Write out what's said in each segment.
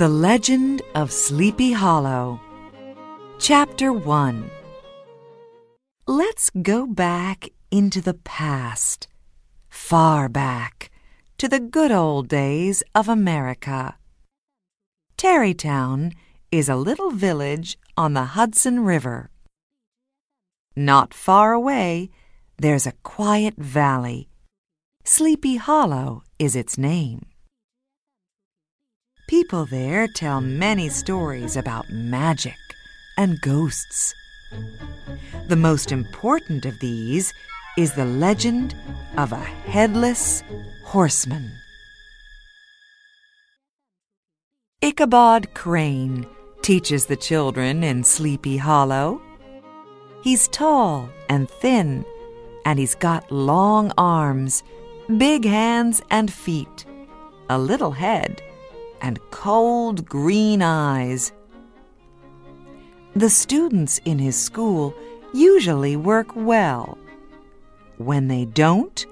The Legend of Sleepy Hollow. Chapter 1 Let's go back into the past, far back, to the good old days of America. Tarrytown is a little village on the Hudson River. Not far away, there's a quiet valley. Sleepy Hollow is its name. People there tell many stories about magic and ghosts. The most important of these is the legend of a headless horseman. Ichabod Crane teaches the children in Sleepy Hollow. He's tall and thin, and he's got long arms, big hands and feet, a little head, and cold green eyes. The students in his school usually work well. When they don't,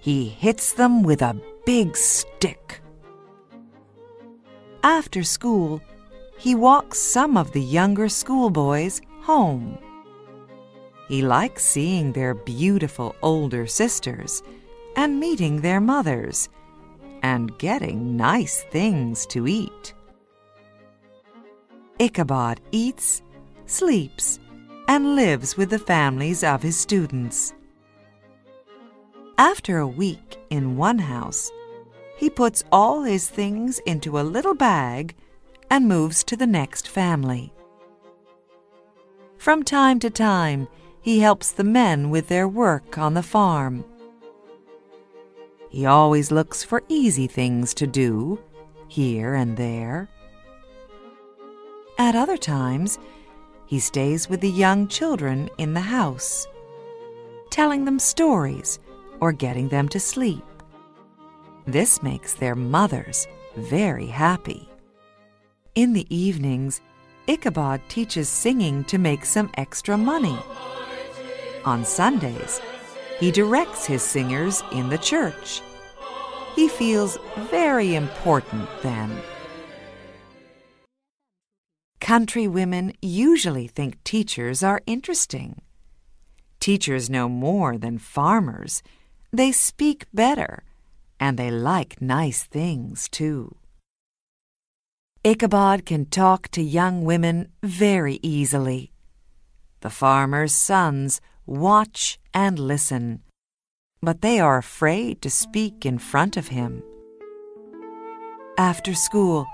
he hits them with a big stick. After school, he walks some of the younger schoolboys home. He likes seeing their beautiful older sisters and meeting their mothers and getting nice things to eat. Ichabod eats, sleeps, and lives with the families of his students. After a week in one house, he puts all his things into a little bag and moves to the next family. From time to time, he helps the men with their work on the farm he always looks for easy things to do, here and there. At other times, he stays with the young children in the house, telling them stories or getting them to sleep. This makes their mothers very happy. In the evenings, Ichabod teaches singing to make some extra money. On Sundays, he directs his singers in the church. He feels very important then. Country women usually think teachers are interesting. Teachers know more than farmers. They speak better, and they like nice things too. Ichabod can talk to young women very easily. The farmers' sons watch and listen, but they are afraid to speak in front of him. After school,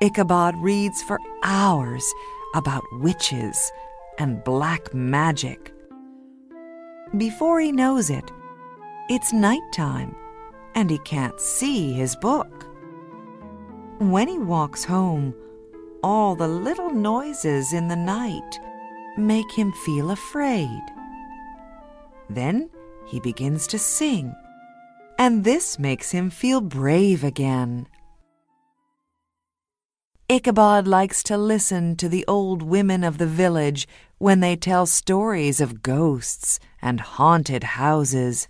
Ichabod reads for hours about witches and black magic. Before he knows it, it's nighttime and he can't see his book. When he walks home, all the little noises in the night make him feel afraid. Then he begins to sing, and this makes him feel brave again. Ichabod likes to listen to the old women of the village when they tell stories of ghosts and haunted houses.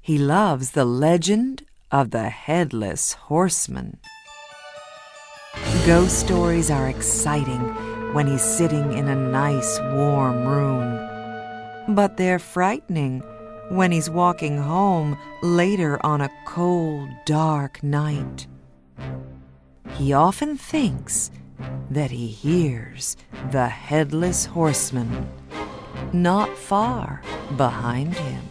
He loves the legend of the Headless Horseman. Ghost stories are exciting when he's sitting in a nice warm room but they're frightening when he's walking home later on a cold, dark night. He often thinks that he hears the headless horseman not far behind him.